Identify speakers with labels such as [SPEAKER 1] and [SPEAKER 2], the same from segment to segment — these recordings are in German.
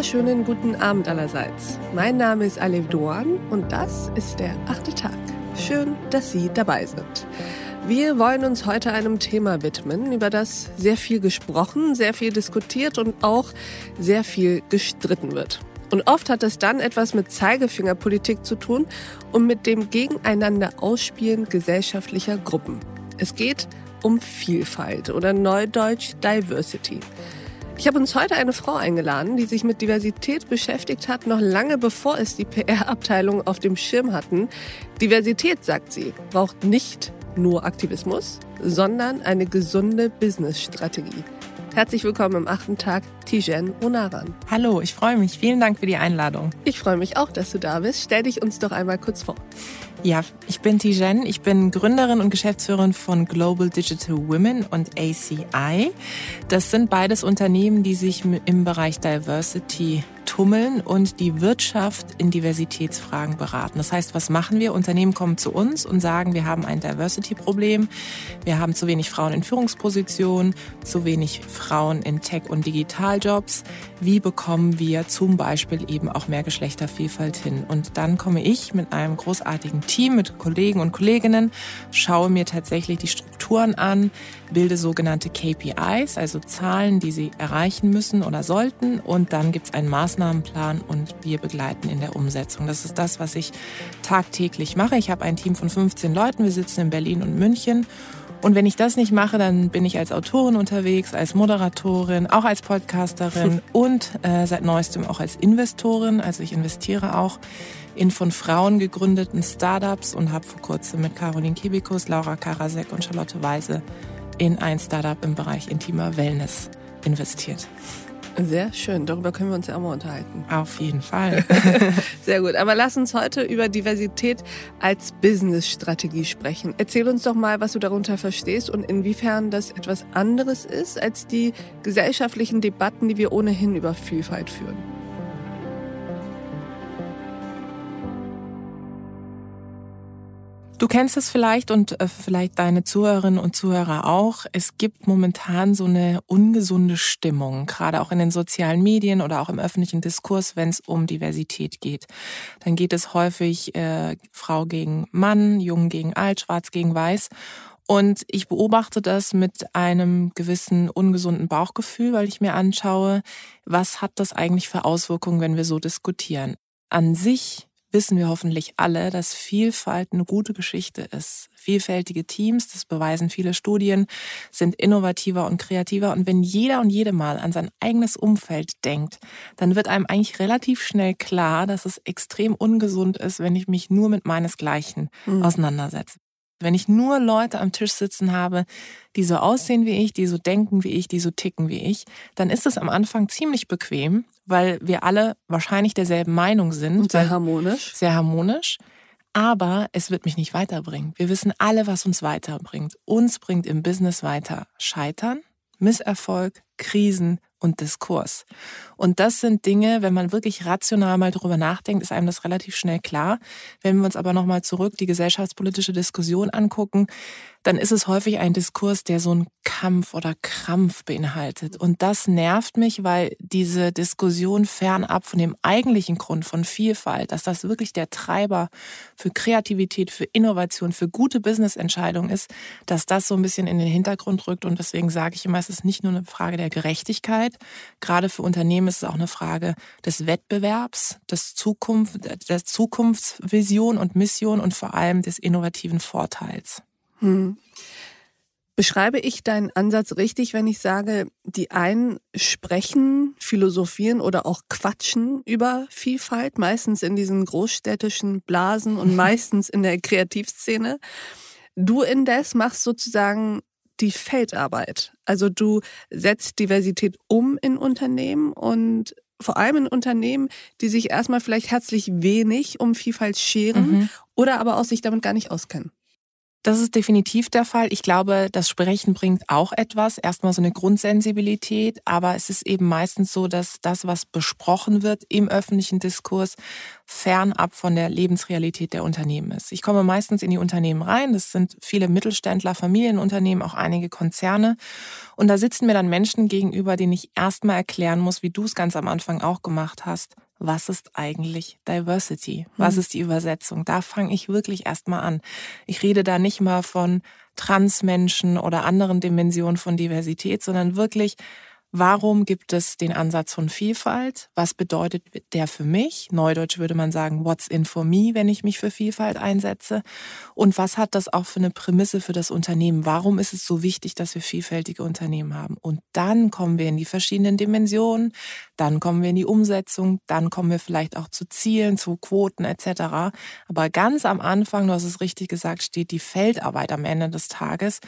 [SPEAKER 1] wunderschönen guten Abend allerseits. Mein Name ist Alev Doan und das ist der achte Tag. Schön, dass Sie dabei sind. Wir wollen uns heute einem Thema widmen, über das sehr viel gesprochen, sehr viel diskutiert und auch sehr viel gestritten wird. Und oft hat es dann etwas mit Zeigefingerpolitik zu tun und mit dem Gegeneinander ausspielen gesellschaftlicher Gruppen. Es geht um Vielfalt oder Neudeutsch Diversity. Ich habe uns heute eine Frau eingeladen, die sich mit Diversität beschäftigt hat, noch lange bevor es die PR-Abteilung auf dem Schirm hatten. Diversität, sagt sie, braucht nicht nur Aktivismus, sondern eine gesunde Business-Strategie. Herzlich willkommen im achten Tag, Tijen Onaran.
[SPEAKER 2] Hallo, ich freue mich. Vielen Dank für die Einladung.
[SPEAKER 1] Ich freue mich auch, dass du da bist. Stell dich uns doch einmal kurz vor.
[SPEAKER 2] Ja, ich bin Tijen. Ich bin Gründerin und Geschäftsführerin von Global Digital Women und ACI. Das sind beides Unternehmen, die sich im Bereich Diversity tummeln und die Wirtschaft in Diversitätsfragen beraten. Das heißt, was machen wir? Unternehmen kommen zu uns und sagen, wir haben ein Diversity-Problem. Wir haben zu wenig Frauen in Führungspositionen, zu wenig Frauen in Tech- und Digitaljobs. Wie bekommen wir zum Beispiel eben auch mehr Geschlechtervielfalt hin? Und dann komme ich mit einem großartigen Team, mit Kollegen und Kolleginnen, schaue mir tatsächlich die Strukturen an, bilde sogenannte KPIs, also Zahlen, die sie erreichen müssen oder sollten. Und dann gibt es einen Maßnahmenplan und wir begleiten in der Umsetzung. Das ist das, was ich tagtäglich mache. Ich habe ein Team von 15 Leuten. Wir sitzen in Berlin und München. Und wenn ich das nicht mache, dann bin ich als Autorin unterwegs, als Moderatorin, auch als Podcasterin und äh, seit neuestem auch als Investorin. Also ich investiere auch in von Frauen gegründeten Startups und habe vor kurzem mit Caroline Kibikus, Laura Karasek und Charlotte Weise in ein Startup im Bereich intimer Wellness investiert.
[SPEAKER 1] Sehr schön, darüber können wir uns ja auch mal unterhalten.
[SPEAKER 2] Auf jeden Fall.
[SPEAKER 1] Sehr gut, aber lass uns heute über Diversität als Business-Strategie sprechen. Erzähl uns doch mal, was du darunter verstehst und inwiefern das etwas anderes ist als die gesellschaftlichen Debatten, die wir ohnehin über Vielfalt führen.
[SPEAKER 2] Du kennst es vielleicht und äh, vielleicht deine Zuhörerinnen und Zuhörer auch. Es gibt momentan so eine ungesunde Stimmung, gerade auch in den sozialen Medien oder auch im öffentlichen Diskurs, wenn es um Diversität geht. Dann geht es häufig äh, Frau gegen Mann, Jung gegen Alt, Schwarz gegen Weiß. Und ich beobachte das mit einem gewissen ungesunden Bauchgefühl, weil ich mir anschaue, was hat das eigentlich für Auswirkungen, wenn wir so diskutieren. An sich wissen wir hoffentlich alle, dass Vielfalt eine gute Geschichte ist. Vielfältige Teams, das beweisen viele Studien, sind innovativer und kreativer. Und wenn jeder und jede mal an sein eigenes Umfeld denkt, dann wird einem eigentlich relativ schnell klar, dass es extrem ungesund ist, wenn ich mich nur mit meinesgleichen mhm. auseinandersetze. Wenn ich nur Leute am Tisch sitzen habe, die so aussehen wie ich, die so denken wie ich, die so ticken wie ich, dann ist es am Anfang ziemlich bequem, weil wir alle wahrscheinlich derselben Meinung sind.
[SPEAKER 1] Und sehr harmonisch.
[SPEAKER 2] Sehr harmonisch. Aber es wird mich nicht weiterbringen. Wir wissen alle, was uns weiterbringt. Uns bringt im Business weiter Scheitern, Misserfolg, Krisen und Diskurs. Und das sind Dinge, wenn man wirklich rational mal drüber nachdenkt, ist einem das relativ schnell klar. Wenn wir uns aber nochmal zurück die gesellschaftspolitische Diskussion angucken, dann ist es häufig ein Diskurs, der so einen Kampf oder Krampf beinhaltet. Und das nervt mich, weil diese Diskussion fernab von dem eigentlichen Grund von Vielfalt, dass das wirklich der Treiber für Kreativität, für Innovation, für gute Businessentscheidungen ist, dass das so ein bisschen in den Hintergrund rückt. Und deswegen sage ich immer, es ist nicht nur eine Frage der Gerechtigkeit. Gerade für Unternehmen ist es auch eine Frage des Wettbewerbs, des Zukunft, der Zukunftsvision und Mission und vor allem des innovativen Vorteils. Hm.
[SPEAKER 1] Beschreibe ich deinen Ansatz richtig, wenn ich sage, die einen sprechen, philosophieren oder auch quatschen über Vielfalt, meistens in diesen großstädtischen Blasen und meistens in der Kreativszene. Du indes machst sozusagen die Feldarbeit. Also du setzt Diversität um in Unternehmen und vor allem in Unternehmen, die sich erstmal vielleicht herzlich wenig um Vielfalt scheren mhm. oder aber auch sich damit gar nicht auskennen.
[SPEAKER 2] Das ist definitiv der Fall. Ich glaube, das Sprechen bringt auch etwas, erstmal so eine Grundsensibilität, aber es ist eben meistens so, dass das, was besprochen wird im öffentlichen Diskurs, fernab von der Lebensrealität der Unternehmen ist. Ich komme meistens in die Unternehmen rein, das sind viele Mittelständler, Familienunternehmen, auch einige Konzerne, und da sitzen mir dann Menschen gegenüber, denen ich erstmal erklären muss, wie du es ganz am Anfang auch gemacht hast, was ist eigentlich Diversity? Was hm. ist die Übersetzung? Da fange ich wirklich erstmal an. Ich rede da nicht mal von Transmenschen oder anderen Dimensionen von Diversität, sondern wirklich, Warum gibt es den Ansatz von Vielfalt? Was bedeutet der für mich? Neudeutsch würde man sagen, what's in for me, wenn ich mich für Vielfalt einsetze? Und was hat das auch für eine Prämisse für das Unternehmen? Warum ist es so wichtig, dass wir vielfältige Unternehmen haben? Und dann kommen wir in die verschiedenen Dimensionen, dann kommen wir in die Umsetzung, dann kommen wir vielleicht auch zu Zielen, zu Quoten etc. Aber ganz am Anfang, du hast es richtig gesagt, steht die Feldarbeit am Ende des Tages,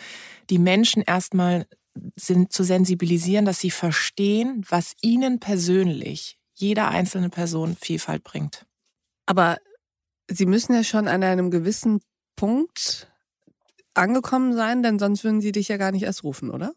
[SPEAKER 2] die Menschen erstmal sind, zu sensibilisieren, dass sie verstehen, was ihnen persönlich jeder einzelne Person Vielfalt bringt.
[SPEAKER 1] Aber Sie müssen ja schon an einem gewissen Punkt angekommen sein, denn sonst würden Sie dich ja gar nicht erst rufen, oder?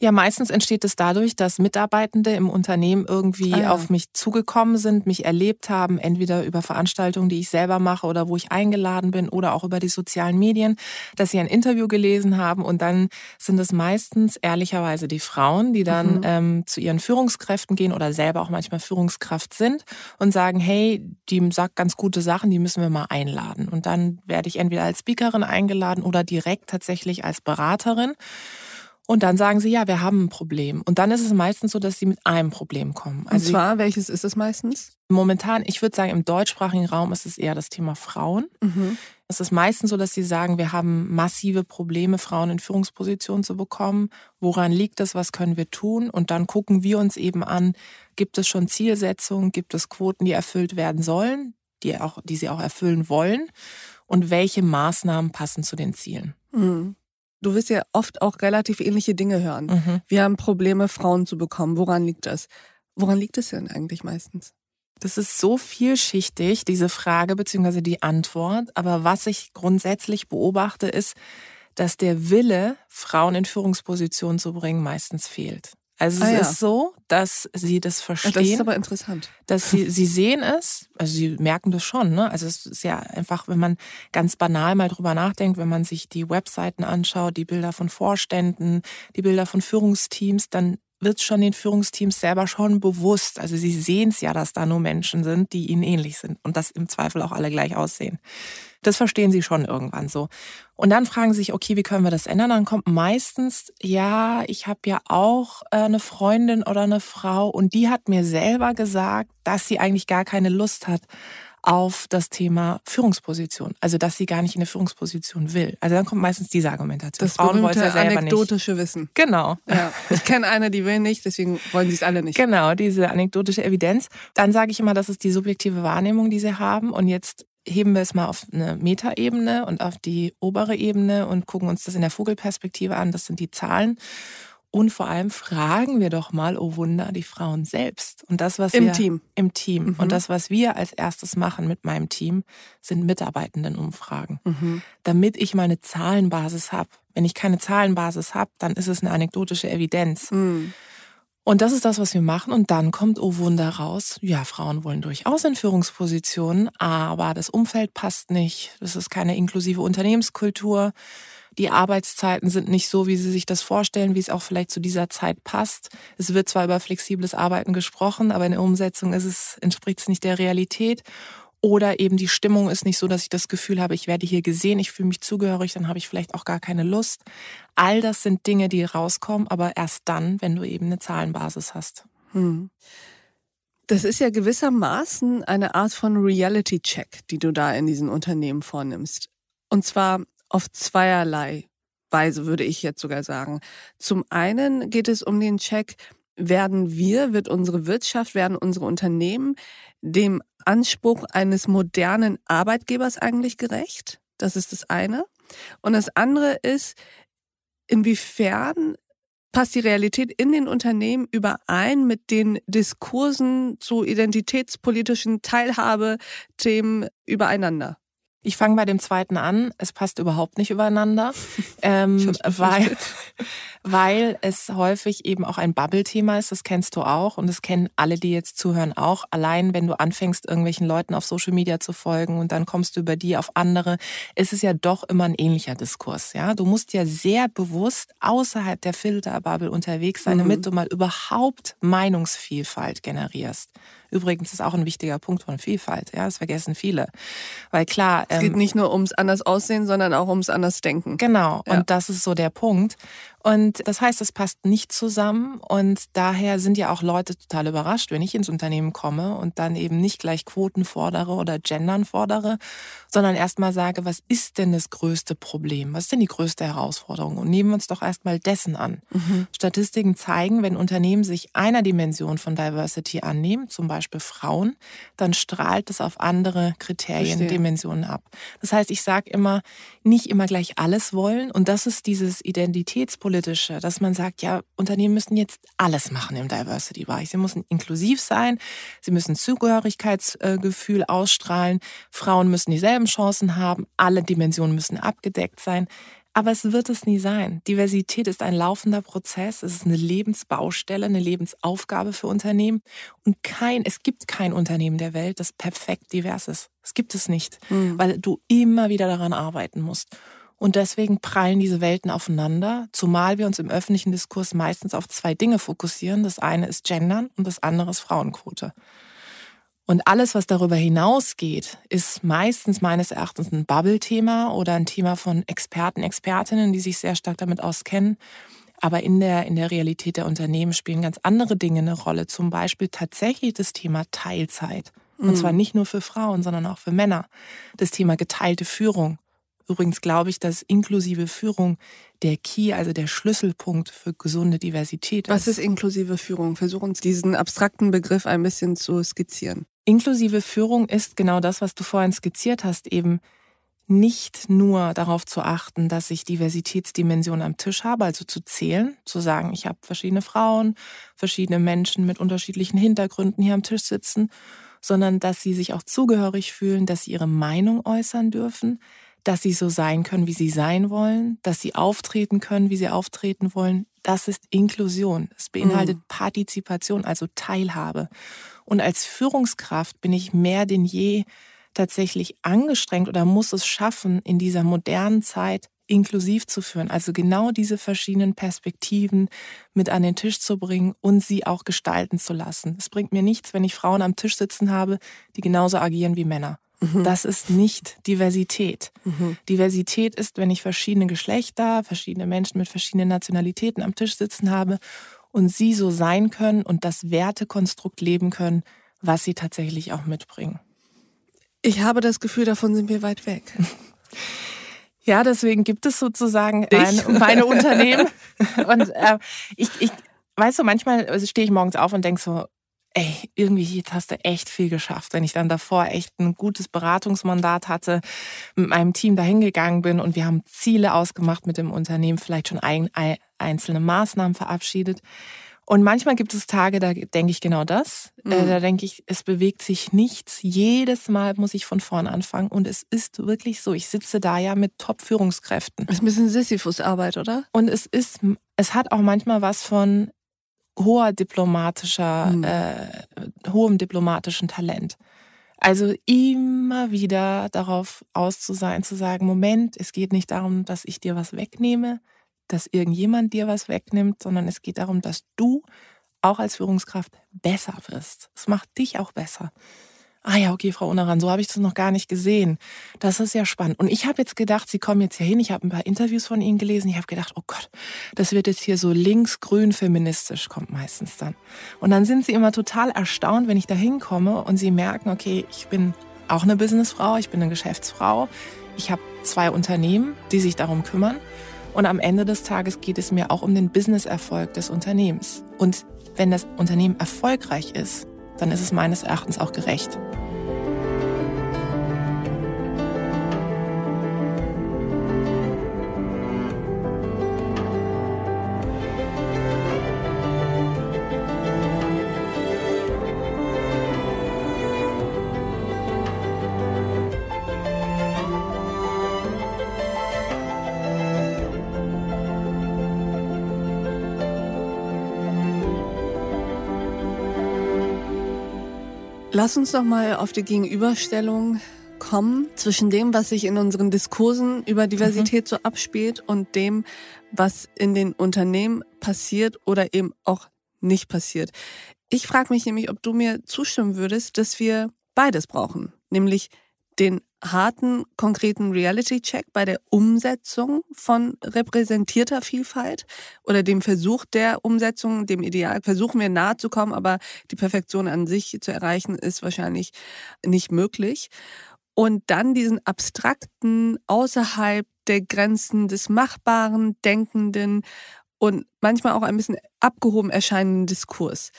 [SPEAKER 2] Ja, meistens entsteht es dadurch, dass Mitarbeitende im Unternehmen irgendwie ah, ja. auf mich zugekommen sind, mich erlebt haben, entweder über Veranstaltungen, die ich selber mache oder wo ich eingeladen bin oder auch über die sozialen Medien, dass sie ein Interview gelesen haben und dann sind es meistens ehrlicherweise die Frauen, die dann mhm. ähm, zu ihren Führungskräften gehen oder selber auch manchmal Führungskraft sind und sagen, hey, die sagt ganz gute Sachen, die müssen wir mal einladen. Und dann werde ich entweder als Speakerin eingeladen oder direkt tatsächlich als Beraterin. Und dann sagen sie, ja, wir haben ein Problem. Und dann ist es meistens so, dass sie mit einem Problem kommen.
[SPEAKER 1] Also Und zwar, welches ist es meistens?
[SPEAKER 2] Momentan, ich würde sagen, im deutschsprachigen Raum ist es eher das Thema Frauen. Mhm. Es ist meistens so, dass sie sagen, wir haben massive Probleme, Frauen in Führungspositionen zu bekommen. Woran liegt das? Was können wir tun? Und dann gucken wir uns eben an, gibt es schon Zielsetzungen? Gibt es Quoten, die erfüllt werden sollen, die, auch, die sie auch erfüllen wollen? Und welche Maßnahmen passen zu den Zielen? Mhm.
[SPEAKER 1] Du wirst ja oft auch relativ ähnliche Dinge hören. Mhm. Wir haben Probleme, Frauen zu bekommen. Woran liegt das? Woran liegt es denn eigentlich meistens?
[SPEAKER 2] Das ist so vielschichtig, diese Frage bzw. die Antwort. Aber was ich grundsätzlich beobachte, ist, dass der Wille, Frauen in Führungspositionen zu bringen, meistens fehlt. Also ah, es ja. ist so, dass sie das verstehen. Das
[SPEAKER 1] ist aber interessant.
[SPEAKER 2] Dass sie, sie sehen es, also sie merken das schon, ne? Also es ist ja einfach, wenn man ganz banal mal drüber nachdenkt, wenn man sich die Webseiten anschaut, die Bilder von Vorständen, die Bilder von Führungsteams, dann wird schon den Führungsteams selber schon bewusst. Also sie sehen es ja, dass da nur Menschen sind, die ihnen ähnlich sind und das im Zweifel auch alle gleich aussehen. Das verstehen sie schon irgendwann so. Und dann fragen sie sich, okay, wie können wir das ändern? Dann kommt meistens, ja, ich habe ja auch äh, eine Freundin oder eine Frau und die hat mir selber gesagt, dass sie eigentlich gar keine Lust hat auf das Thema Führungsposition. Also, dass sie gar nicht in eine Führungsposition will. Also dann kommt meistens diese Argumentation.
[SPEAKER 1] Das Frauen wollen ja anekdotische
[SPEAKER 2] nicht.
[SPEAKER 1] Wissen.
[SPEAKER 2] Genau.
[SPEAKER 1] Ja. Ich kenne eine, die will nicht, deswegen wollen sie es alle nicht.
[SPEAKER 2] Genau, diese anekdotische Evidenz. Dann sage ich immer, das ist die subjektive Wahrnehmung, die sie haben. Und jetzt heben wir es mal auf eine Metaebene und auf die obere Ebene und gucken uns das in der Vogelperspektive an. Das sind die Zahlen. Und vor allem fragen wir doch mal, oh Wunder, die Frauen selbst. Und das, was
[SPEAKER 1] Im
[SPEAKER 2] wir
[SPEAKER 1] Team.
[SPEAKER 2] im Team. Mhm. Und das, was wir als erstes machen mit meinem Team, sind Mitarbeitendenumfragen. Mhm. Damit ich meine Zahlenbasis habe. Wenn ich keine Zahlenbasis habe, dann ist es eine anekdotische Evidenz. Mhm. Und das ist das, was wir machen. Und dann kommt, oh Wunder, raus. Ja, Frauen wollen durchaus in Führungspositionen, aber das Umfeld passt nicht. Das ist keine inklusive Unternehmenskultur. Die Arbeitszeiten sind nicht so, wie Sie sich das vorstellen, wie es auch vielleicht zu dieser Zeit passt. Es wird zwar über flexibles Arbeiten gesprochen, aber in der Umsetzung ist es, entspricht es nicht der Realität. Oder eben die Stimmung ist nicht so, dass ich das Gefühl habe, ich werde hier gesehen, ich fühle mich zugehörig, dann habe ich vielleicht auch gar keine Lust. All das sind Dinge, die rauskommen, aber erst dann, wenn du eben eine Zahlenbasis hast. Hm.
[SPEAKER 1] Das ist ja gewissermaßen eine Art von Reality-Check, die du da in diesen Unternehmen vornimmst. Und zwar auf zweierlei Weise, würde ich jetzt sogar sagen. Zum einen geht es um den Check, werden wir, wird unsere Wirtschaft, werden unsere Unternehmen dem Anspruch eines modernen Arbeitgebers eigentlich gerecht? Das ist das eine. Und das andere ist, inwiefern passt die Realität in den Unternehmen überein mit den Diskursen zu identitätspolitischen Teilhabethemen übereinander?
[SPEAKER 2] Ich fange bei dem zweiten an. Es passt überhaupt nicht übereinander, ähm, weil, weil es häufig eben auch ein Bubble-Thema ist. Das kennst du auch und das kennen alle, die jetzt zuhören, auch. Allein wenn du anfängst, irgendwelchen Leuten auf Social Media zu folgen und dann kommst du über die auf andere, ist es ja doch immer ein ähnlicher Diskurs. Ja, du musst ja sehr bewusst außerhalb der Filterbubble unterwegs sein, mhm. damit du mal überhaupt Meinungsvielfalt generierst. Übrigens ist auch ein wichtiger Punkt von Vielfalt. Ja, das vergessen viele. Weil klar.
[SPEAKER 1] Es geht ähm, nicht nur ums anders aussehen, sondern auch ums anders denken.
[SPEAKER 2] Genau. Ja. Und das ist so der Punkt. Und das heißt, es passt nicht zusammen. Und daher sind ja auch Leute total überrascht, wenn ich ins Unternehmen komme und dann eben nicht gleich Quoten fordere oder Gendern fordere, sondern erstmal sage, was ist denn das größte Problem? Was ist denn die größte Herausforderung? Und nehmen wir uns doch erstmal dessen an. Mhm. Statistiken zeigen, wenn Unternehmen sich einer Dimension von Diversity annehmen, zum Beispiel Frauen, dann strahlt es auf andere Kriterien, Verstehe. Dimensionen ab. Das heißt, ich sage immer, nicht immer gleich alles wollen. Und das ist dieses Identitätspolitik politische, dass man sagt, ja, Unternehmen müssen jetzt alles machen im Diversity-Bereich. Sie müssen inklusiv sein, sie müssen Zugehörigkeitsgefühl ausstrahlen, Frauen müssen dieselben Chancen haben, alle Dimensionen müssen abgedeckt sein. Aber es wird es nie sein. Diversität ist ein laufender Prozess. Es ist eine Lebensbaustelle, eine Lebensaufgabe für Unternehmen. Und kein, es gibt kein Unternehmen der Welt, das perfekt divers ist. Es gibt es nicht, mhm. weil du immer wieder daran arbeiten musst. Und deswegen prallen diese Welten aufeinander, zumal wir uns im öffentlichen Diskurs meistens auf zwei Dinge fokussieren. Das eine ist Gendern und das andere ist Frauenquote. Und alles, was darüber hinausgeht, ist meistens meines Erachtens ein Bubble-Thema oder ein Thema von Experten, Expertinnen, die sich sehr stark damit auskennen. Aber in der, in der Realität der Unternehmen spielen ganz andere Dinge eine Rolle. Zum Beispiel tatsächlich das Thema Teilzeit. Und zwar mhm. nicht nur für Frauen, sondern auch für Männer. Das Thema geteilte Führung. Übrigens glaube ich, dass inklusive Führung der Key, also der Schlüsselpunkt für gesunde Diversität
[SPEAKER 1] ist. Was ist inklusive Führung? Versuch uns diesen abstrakten Begriff ein bisschen zu skizzieren.
[SPEAKER 2] Inklusive Führung ist genau das, was du vorhin skizziert hast, eben nicht nur darauf zu achten, dass ich Diversitätsdimensionen am Tisch habe, also zu zählen, zu sagen, ich habe verschiedene Frauen, verschiedene Menschen mit unterschiedlichen Hintergründen hier am Tisch sitzen, sondern dass sie sich auch zugehörig fühlen, dass sie ihre Meinung äußern dürfen, dass sie so sein können, wie sie sein wollen, dass sie auftreten können, wie sie auftreten wollen. Das ist Inklusion. Es beinhaltet mhm. Partizipation, also Teilhabe. Und als Führungskraft bin ich mehr denn je tatsächlich angestrengt oder muss es schaffen, in dieser modernen Zeit inklusiv zu führen. Also genau diese verschiedenen Perspektiven mit an den Tisch zu bringen und sie auch gestalten zu lassen. Es bringt mir nichts, wenn ich Frauen am Tisch sitzen habe, die genauso agieren wie Männer. Mhm. Das ist nicht Diversität. Mhm. Diversität ist, wenn ich verschiedene Geschlechter, verschiedene Menschen mit verschiedenen Nationalitäten am Tisch sitzen habe und sie so sein können und das Wertekonstrukt leben können, was sie tatsächlich auch mitbringen.
[SPEAKER 1] Ich habe das Gefühl, davon sind wir weit weg.
[SPEAKER 2] Ja, deswegen gibt es sozusagen mein, meine Unternehmen. Und äh, ich, ich, weißt du, manchmal stehe ich morgens auf und denke so, ey, irgendwie jetzt hast du echt viel geschafft. Wenn ich dann davor echt ein gutes Beratungsmandat hatte, mit meinem Team dahin gegangen bin und wir haben Ziele ausgemacht mit dem Unternehmen, vielleicht schon ein, ein, einzelne Maßnahmen verabschiedet. Und manchmal gibt es Tage, da denke ich genau das. Äh, mhm. da denke ich, es bewegt sich nichts. Jedes Mal muss ich von vorn anfangen. Und es ist wirklich so. Ich sitze da ja mit Top-Führungskräften.
[SPEAKER 1] Das ist ein bisschen Sisyphus-Arbeit, oder?
[SPEAKER 2] Und es ist, es hat auch manchmal was von, hoher diplomatischer, mhm. äh, hohem diplomatischen Talent. Also immer wieder darauf aus zu sein, zu sagen, Moment, es geht nicht darum, dass ich dir was wegnehme, dass irgendjemand dir was wegnimmt, sondern es geht darum, dass du auch als Führungskraft besser wirst. Es macht dich auch besser ah ja, okay, Frau Unaran, so habe ich das noch gar nicht gesehen. Das ist ja spannend. Und ich habe jetzt gedacht, Sie kommen jetzt hier hin. Ich habe ein paar Interviews von Ihnen gelesen. Ich habe gedacht, oh Gott, das wird jetzt hier so links-grün feministisch, kommt meistens dann. Und dann sind Sie immer total erstaunt, wenn ich da hinkomme und Sie merken, okay, ich bin auch eine Businessfrau, ich bin eine Geschäftsfrau. Ich habe zwei Unternehmen, die sich darum kümmern. Und am Ende des Tages geht es mir auch um den Businesserfolg des Unternehmens. Und wenn das Unternehmen erfolgreich ist, dann ist es meines Erachtens auch gerecht.
[SPEAKER 1] Lass uns doch mal auf die Gegenüberstellung kommen zwischen dem, was sich in unseren Diskursen über Diversität mhm. so abspielt und dem, was in den Unternehmen passiert oder eben auch nicht passiert. Ich frage mich nämlich, ob du mir zustimmen würdest, dass wir beides brauchen, nämlich den harten, konkreten Reality-Check bei der Umsetzung von repräsentierter Vielfalt oder dem Versuch der Umsetzung, dem Ideal, versuchen wir nahe zu kommen, aber die Perfektion an sich zu erreichen, ist wahrscheinlich nicht möglich. Und dann diesen abstrakten, außerhalb der Grenzen des Machbaren, Denkenden und manchmal auch ein bisschen abgehoben erscheinenden Diskurs.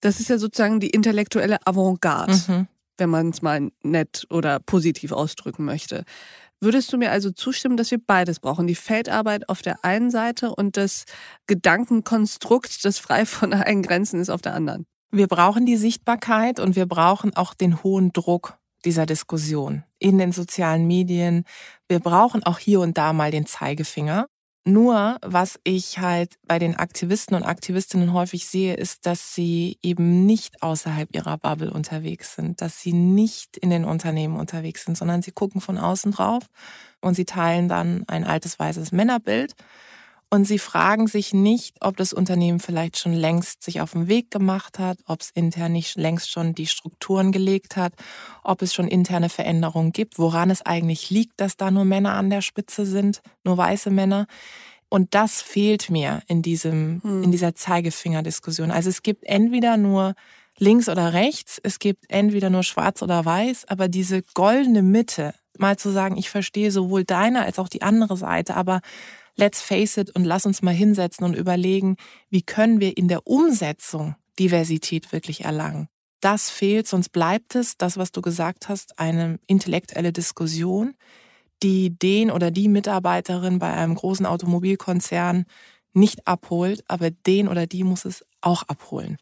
[SPEAKER 1] Das ist ja sozusagen die intellektuelle Avantgarde. Mhm wenn man es mal nett oder positiv ausdrücken möchte. Würdest du mir also zustimmen, dass wir beides brauchen? Die Feldarbeit auf der einen Seite und das Gedankenkonstrukt, das frei von allen Grenzen ist, auf der anderen?
[SPEAKER 2] Wir brauchen die Sichtbarkeit und wir brauchen auch den hohen Druck dieser Diskussion in den sozialen Medien. Wir brauchen auch hier und da mal den Zeigefinger. Nur, was ich halt bei den Aktivisten und Aktivistinnen häufig sehe, ist, dass sie eben nicht außerhalb ihrer Bubble unterwegs sind, dass sie nicht in den Unternehmen unterwegs sind, sondern sie gucken von außen drauf und sie teilen dann ein altes weißes Männerbild und sie fragen sich nicht, ob das Unternehmen vielleicht schon längst sich auf den Weg gemacht hat, ob es intern nicht längst schon die Strukturen gelegt hat, ob es schon interne Veränderungen gibt, woran es eigentlich liegt, dass da nur Männer an der Spitze sind, nur weiße Männer. Und das fehlt mir in diesem, hm. in dieser Zeigefingerdiskussion. Also es gibt entweder nur links oder rechts, es gibt entweder nur schwarz oder weiß, aber diese goldene Mitte, mal zu sagen, ich verstehe sowohl deine als auch die andere Seite, aber let's face it und lass uns mal hinsetzen und überlegen, wie können wir in der Umsetzung Diversität wirklich erlangen. Das fehlt, sonst bleibt es, das, was du gesagt hast, eine intellektuelle Diskussion, die den oder die Mitarbeiterin bei einem großen Automobilkonzern nicht abholt, aber den oder die muss es auch abholen.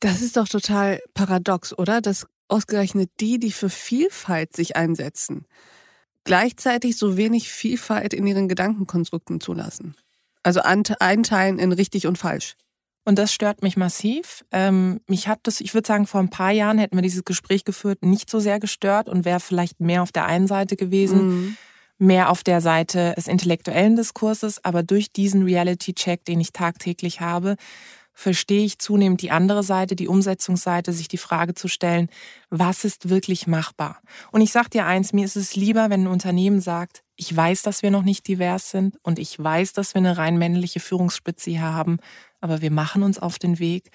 [SPEAKER 1] Das ist doch total paradox, oder? Dass ausgerechnet die, die für Vielfalt sich einsetzen, gleichzeitig so wenig Vielfalt in ihren Gedankenkonstrukten zulassen. Also einteilen in richtig und falsch.
[SPEAKER 2] Und das stört mich massiv. Ähm, mich hat das, ich würde sagen, vor ein paar Jahren hätten wir dieses Gespräch geführt, nicht so sehr gestört und wäre vielleicht mehr auf der einen Seite gewesen, mhm. mehr auf der Seite des intellektuellen Diskurses. Aber durch diesen Reality-Check, den ich tagtäglich habe, verstehe ich zunehmend die andere Seite, die Umsetzungsseite, sich die Frage zu stellen, was ist wirklich machbar? Und ich sage dir eins, mir ist es lieber, wenn ein Unternehmen sagt, ich weiß, dass wir noch nicht divers sind und ich weiß, dass wir eine rein männliche Führungsspitze hier haben, aber wir machen uns auf den Weg,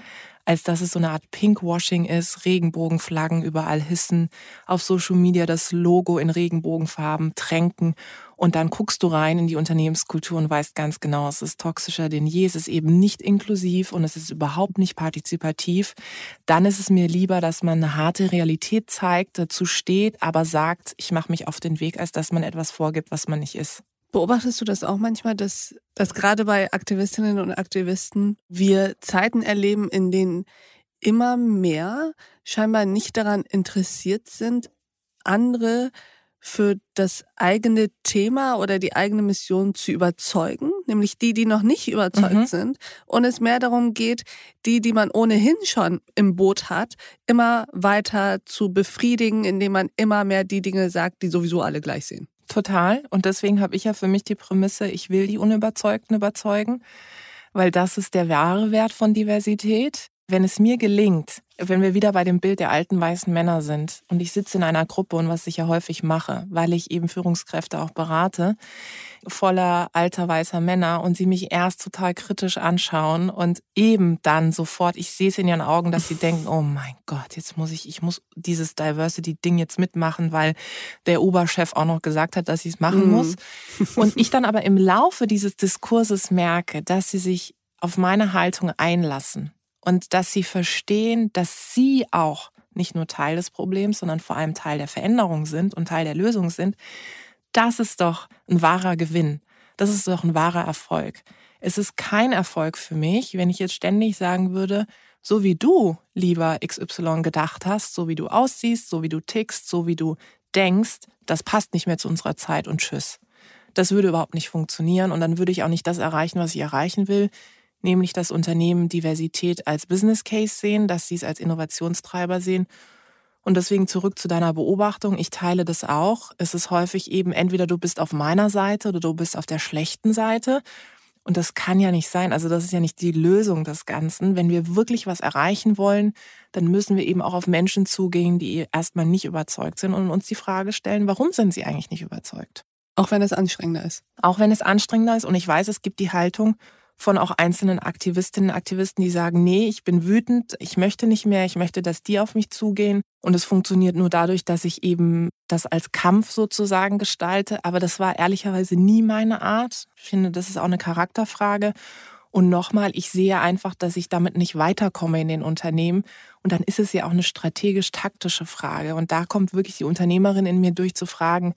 [SPEAKER 2] als dass es so eine Art Pinkwashing ist, Regenbogenflaggen überall hissen, auf Social Media das Logo in Regenbogenfarben tränken und dann guckst du rein in die Unternehmenskultur und weißt ganz genau, es ist toxischer denn je, es ist eben nicht inklusiv und es ist überhaupt nicht partizipativ. Dann ist es mir lieber, dass man eine harte Realität zeigt, dazu steht, aber sagt, ich mache mich auf den Weg, als dass man etwas vorgibt, was man nicht ist.
[SPEAKER 1] Beobachtest du das auch manchmal, dass, dass gerade bei Aktivistinnen und Aktivisten wir Zeiten erleben, in denen immer mehr scheinbar nicht daran interessiert sind, andere für das eigene Thema oder die eigene Mission zu überzeugen, nämlich die, die noch nicht überzeugt mhm. sind, und es mehr darum geht, die, die man ohnehin schon im Boot hat, immer weiter zu befriedigen, indem man immer mehr die Dinge sagt, die sowieso alle gleich sehen.
[SPEAKER 2] Total. Und deswegen habe ich ja für mich die Prämisse, ich will die Unüberzeugten überzeugen, weil das ist der wahre Wert von Diversität. Wenn es mir gelingt, wenn wir wieder bei dem Bild der alten weißen Männer sind und ich sitze in einer Gruppe und was ich ja häufig mache, weil ich eben Führungskräfte auch berate, voller alter weißer Männer und sie mich erst total kritisch anschauen und eben dann sofort, ich sehe es in ihren Augen, dass sie denken, oh mein Gott, jetzt muss ich, ich muss dieses Diversity-Ding jetzt mitmachen, weil der Oberchef auch noch gesagt hat, dass ich es machen mhm. muss. Und ich dann aber im Laufe dieses Diskurses merke, dass sie sich auf meine Haltung einlassen und dass sie verstehen, dass sie auch nicht nur Teil des Problems, sondern vor allem Teil der Veränderung sind und Teil der Lösung sind, das ist doch ein wahrer Gewinn. Das ist doch ein wahrer Erfolg. Es ist kein Erfolg für mich, wenn ich jetzt ständig sagen würde, so wie du, lieber XY, gedacht hast, so wie du aussiehst, so wie du tickst, so wie du denkst, das passt nicht mehr zu unserer Zeit und tschüss. Das würde überhaupt nicht funktionieren und dann würde ich auch nicht das erreichen, was ich erreichen will, nämlich dass Unternehmen Diversität als Business Case sehen, dass sie es als Innovationstreiber sehen Und deswegen zurück zu deiner Beobachtung. Ich teile das auch. Es ist häufig eben entweder du bist auf meiner Seite oder du bist auf der schlechten Seite. Und das kann ja nicht sein. Also das ist ja nicht die Lösung des Ganzen. Wenn wir wirklich was erreichen wollen, dann müssen wir eben auch auf Menschen zugehen, die erstmal nicht überzeugt sind und uns die Frage stellen, warum sind sie eigentlich nicht überzeugt?
[SPEAKER 1] Auch wenn es anstrengender ist.
[SPEAKER 2] Auch wenn es anstrengender ist. Und ich weiß, es gibt die Haltung, von auch einzelnen Aktivistinnen und Aktivisten, die sagen, nee, ich bin wütend, ich möchte nicht mehr, ich möchte, dass die auf mich zugehen. Und es funktioniert nur dadurch, dass ich eben das als Kampf sozusagen gestalte. Aber das war ehrlicherweise nie meine Art. Ich finde, das ist auch eine Charakterfrage. Und nochmal, ich sehe einfach, dass ich damit nicht weiterkomme in den Unternehmen. Und dann ist es ja auch eine strategisch-taktische Frage. Und da kommt wirklich die Unternehmerin in mir durch zu fragen,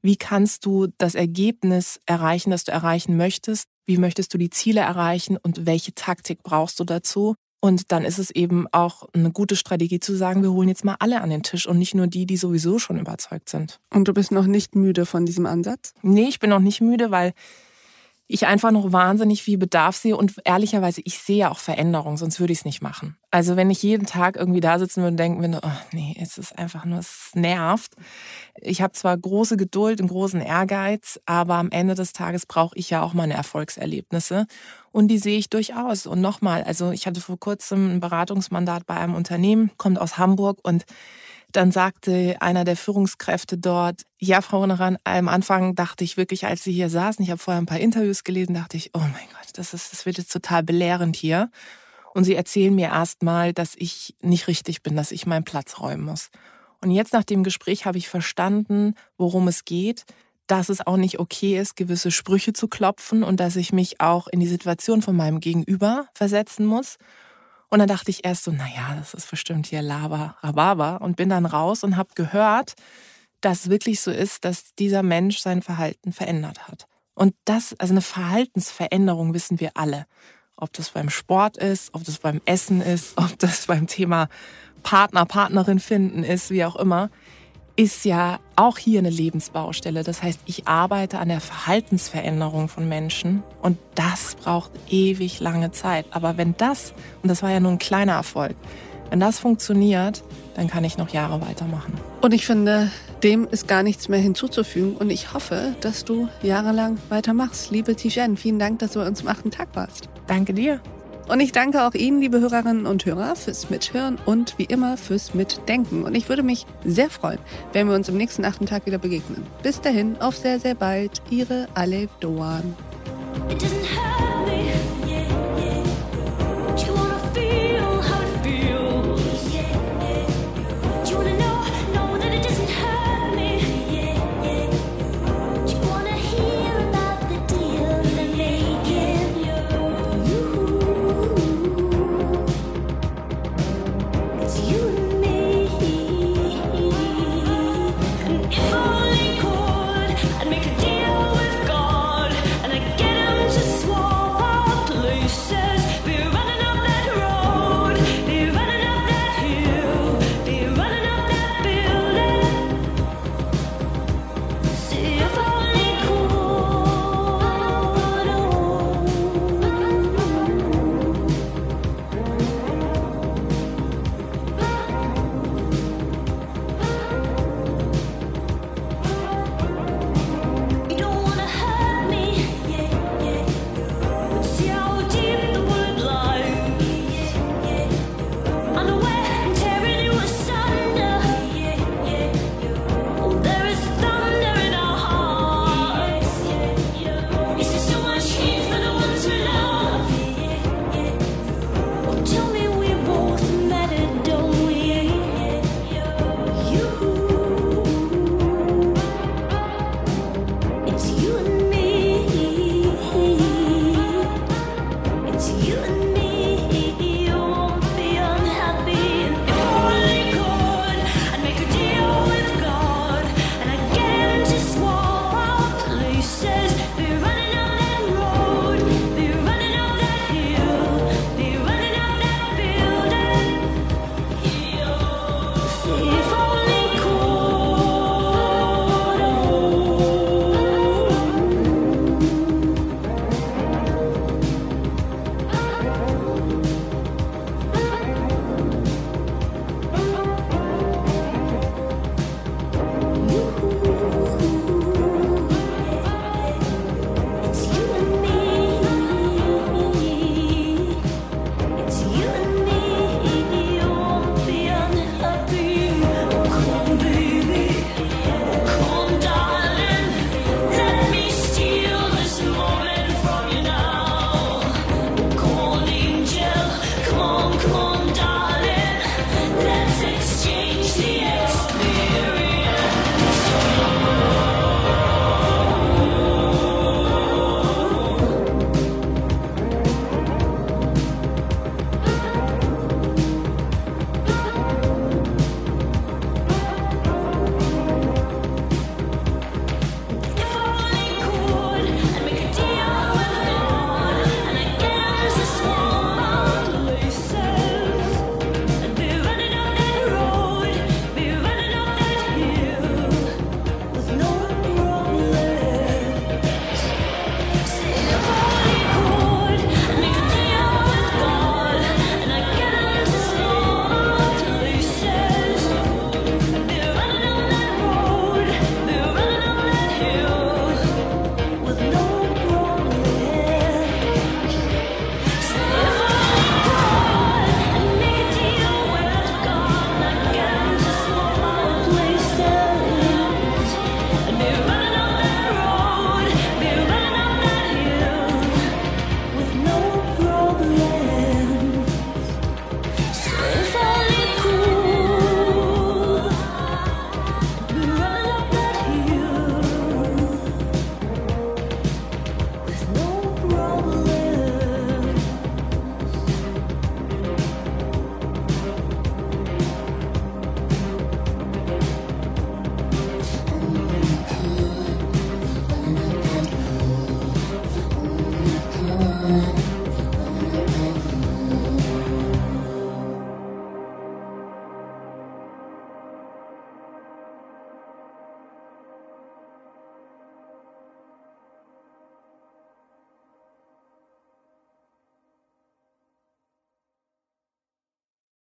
[SPEAKER 2] wie kannst du das Ergebnis erreichen, das du erreichen möchtest? Wie möchtest du die Ziele erreichen und welche Taktik brauchst du dazu? Und dann ist es eben auch eine gute Strategie zu sagen, wir holen jetzt mal alle an den Tisch und nicht nur die, die sowieso schon überzeugt sind.
[SPEAKER 1] Und du bist noch nicht müde von diesem Ansatz?
[SPEAKER 2] Nee, ich bin noch nicht müde, weil ich einfach noch wahnsinnig viel Bedarf sehe und ehrlicherweise, ich sehe auch Veränderungen, sonst würde ich es nicht machen. Also wenn ich jeden Tag irgendwie da sitzen würde und denken würde, oh nee, es ist einfach nur, es nervt. Ich habe zwar große Geduld und großen Ehrgeiz, aber am Ende des Tages brauche ich ja auch meine Erfolgserlebnisse und die sehe ich durchaus. Und nochmal, also ich hatte vor kurzem ein Beratungsmandat bei einem Unternehmen, kommt aus Hamburg und dann sagte einer der Führungskräfte dort, ja, Frau Honeran, am Anfang dachte ich wirklich, als Sie hier saßen, ich habe vorher ein paar Interviews gelesen, dachte ich, oh mein Gott, das, ist, das wird jetzt total belehrend hier. Und Sie erzählen mir erstmal, dass ich nicht richtig bin, dass ich meinen Platz räumen muss. Und jetzt nach dem Gespräch habe ich verstanden, worum es geht, dass es auch nicht okay ist, gewisse Sprüche zu klopfen und dass ich mich auch in die Situation von meinem Gegenüber versetzen muss und dann dachte ich erst so, naja, das ist bestimmt hier Lava, Rhabarber und bin dann raus und habe gehört, dass wirklich so ist, dass dieser Mensch sein Verhalten verändert hat. Und das, also eine Verhaltensveränderung wissen wir alle. Ob das beim Sport ist, ob das beim Essen ist, ob das beim Thema Partner, Partnerin finden ist, wie auch immer ist ja auch hier eine Lebensbaustelle. Das heißt, ich arbeite an der Verhaltensveränderung von Menschen und das braucht ewig lange Zeit. Aber wenn das, und das war ja nur ein kleiner Erfolg, wenn das funktioniert, dann kann ich noch Jahre weitermachen.
[SPEAKER 1] Und ich finde, dem ist gar nichts mehr hinzuzufügen. Und ich hoffe, dass du jahrelang weitermachst. Liebe Tijen, vielen Dank, dass du bei uns am achten Tag warst.
[SPEAKER 2] Danke dir.
[SPEAKER 1] Und ich danke auch Ihnen, liebe Hörerinnen und Hörer, fürs Mithören und wie immer fürs Mitdenken. Und ich würde mich sehr freuen, wenn wir uns im nächsten achten Tag wieder begegnen. Bis dahin, auf sehr, sehr bald. Ihre Alef Doan.